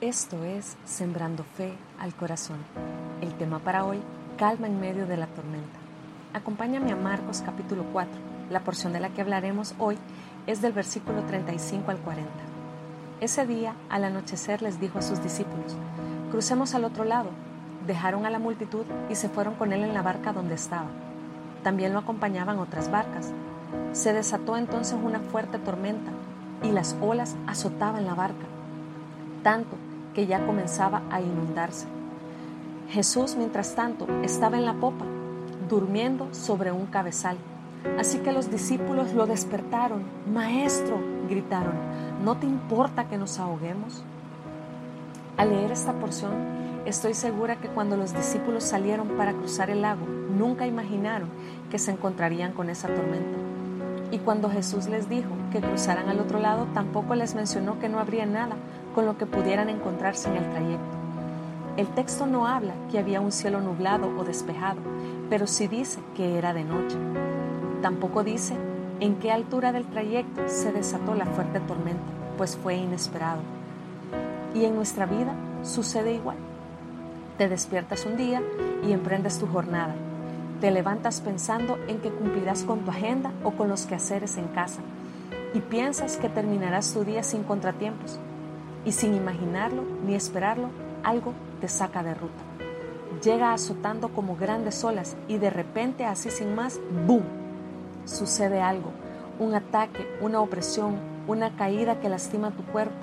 Esto es Sembrando Fe al Corazón. El tema para hoy, calma en medio de la tormenta. Acompáñame a Marcos capítulo 4. La porción de la que hablaremos hoy es del versículo 35 al 40. Ese día, al anochecer, les dijo a sus discípulos, crucemos al otro lado. Dejaron a la multitud y se fueron con él en la barca donde estaba. También lo acompañaban otras barcas. Se desató entonces una fuerte tormenta y las olas azotaban la barca, tanto que ya comenzaba a inundarse. Jesús, mientras tanto, estaba en la popa, durmiendo sobre un cabezal. Así que los discípulos lo despertaron. Maestro, gritaron, ¿no te importa que nos ahoguemos? Al leer esta porción, estoy segura que cuando los discípulos salieron para cruzar el lago, nunca imaginaron que se encontrarían con esa tormenta. Y cuando Jesús les dijo que cruzaran al otro lado, tampoco les mencionó que no habría nada con lo que pudieran encontrarse en el trayecto. El texto no habla que había un cielo nublado o despejado, pero sí dice que era de noche. Tampoco dice en qué altura del trayecto se desató la fuerte tormenta, pues fue inesperado. Y en nuestra vida sucede igual. Te despiertas un día y emprendes tu jornada. Te levantas pensando en que cumplirás con tu agenda o con los quehaceres en casa y piensas que terminarás tu día sin contratiempos y sin imaginarlo ni esperarlo, algo te saca de ruta. Llega azotando como grandes olas y de repente, así sin más, ¡boom! Sucede algo, un ataque, una opresión, una caída que lastima tu cuerpo,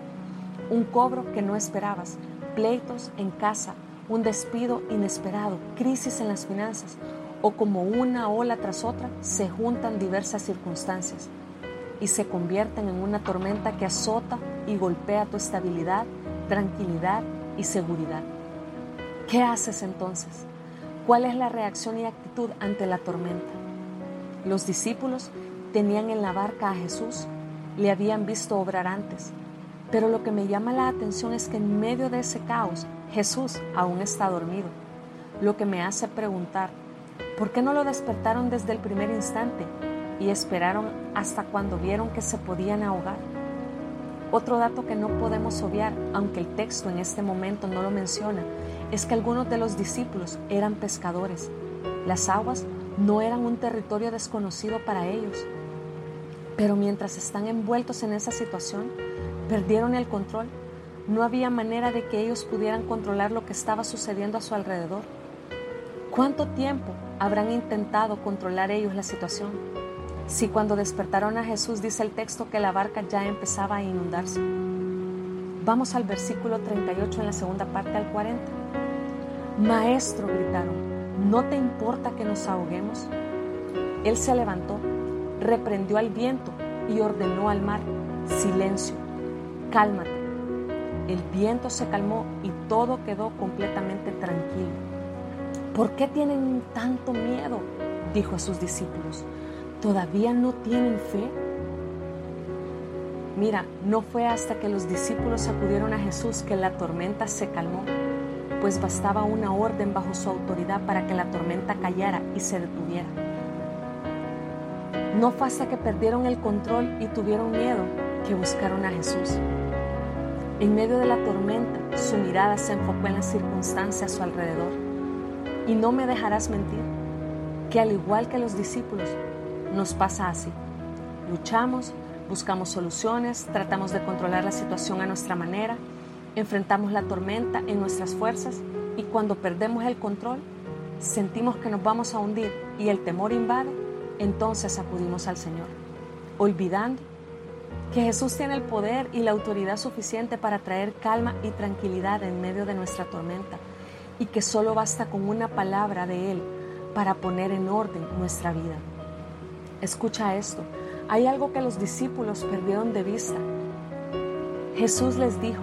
un cobro que no esperabas, pleitos en casa, un despido inesperado, crisis en las finanzas o como una ola tras otra se juntan diversas circunstancias y se convierten en una tormenta que azota y golpea tu estabilidad, tranquilidad y seguridad. ¿Qué haces entonces? ¿Cuál es la reacción y actitud ante la tormenta? Los discípulos tenían en la barca a Jesús, le habían visto obrar antes, pero lo que me llama la atención es que en medio de ese caos Jesús aún está dormido, lo que me hace preguntar, ¿por qué no lo despertaron desde el primer instante y esperaron hasta cuando vieron que se podían ahogar? Otro dato que no podemos obviar, aunque el texto en este momento no lo menciona, es que algunos de los discípulos eran pescadores. Las aguas no eran un territorio desconocido para ellos. Pero mientras están envueltos en esa situación, perdieron el control. No había manera de que ellos pudieran controlar lo que estaba sucediendo a su alrededor. ¿Cuánto tiempo habrán intentado controlar ellos la situación? Si cuando despertaron a Jesús dice el texto que la barca ya empezaba a inundarse. Vamos al versículo 38 en la segunda parte al 40. Maestro, gritaron, ¿no te importa que nos ahoguemos? Él se levantó, reprendió al viento y ordenó al mar, silencio, cálmate. El viento se calmó y todo quedó completamente tranquilo. ¿Por qué tienen tanto miedo? dijo a sus discípulos. ¿Todavía no tienen fe? Mira, no fue hasta que los discípulos acudieron a Jesús que la tormenta se calmó, pues bastaba una orden bajo su autoridad para que la tormenta callara y se detuviera. No fue hasta que perdieron el control y tuvieron miedo que buscaron a Jesús. En medio de la tormenta, su mirada se enfocó en las circunstancias a su alrededor. Y no me dejarás mentir, que al igual que los discípulos, nos pasa así. Luchamos, buscamos soluciones, tratamos de controlar la situación a nuestra manera, enfrentamos la tormenta en nuestras fuerzas y cuando perdemos el control, sentimos que nos vamos a hundir y el temor invade, entonces acudimos al Señor, olvidando que Jesús tiene el poder y la autoridad suficiente para traer calma y tranquilidad en medio de nuestra tormenta y que solo basta con una palabra de Él para poner en orden nuestra vida. Escucha esto, hay algo que los discípulos perdieron de vista. Jesús les dijo,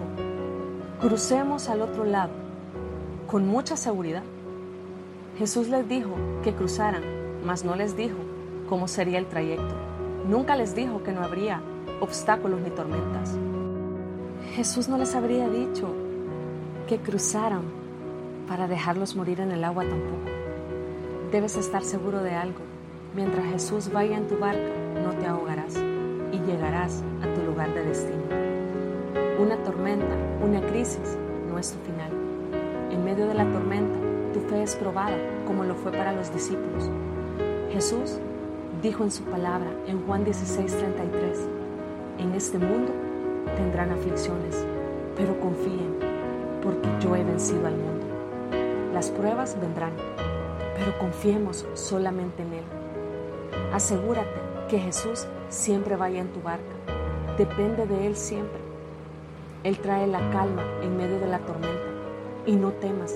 crucemos al otro lado, con mucha seguridad. Jesús les dijo que cruzaran, mas no les dijo cómo sería el trayecto. Nunca les dijo que no habría obstáculos ni tormentas. Jesús no les habría dicho que cruzaran para dejarlos morir en el agua tampoco. Debes estar seguro de algo Mientras Jesús vaya en tu barca, no te ahogarás y llegarás a tu lugar de destino. Una tormenta, una crisis no es tu final. En medio de la tormenta, tu fe es probada, como lo fue para los discípulos. Jesús dijo en su palabra en Juan 16:33, en este mundo tendrán aflicciones, pero confíen, porque yo he vencido al mundo. Las pruebas vendrán, pero confiemos solamente en Él. Asegúrate que Jesús siempre vaya en tu barca. Depende de Él siempre. Él trae la calma en medio de la tormenta. Y no temas,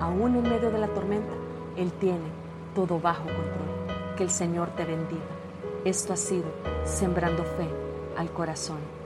aún en medio de la tormenta, Él tiene todo bajo control. Que el Señor te bendiga. Esto ha sido Sembrando Fe al Corazón.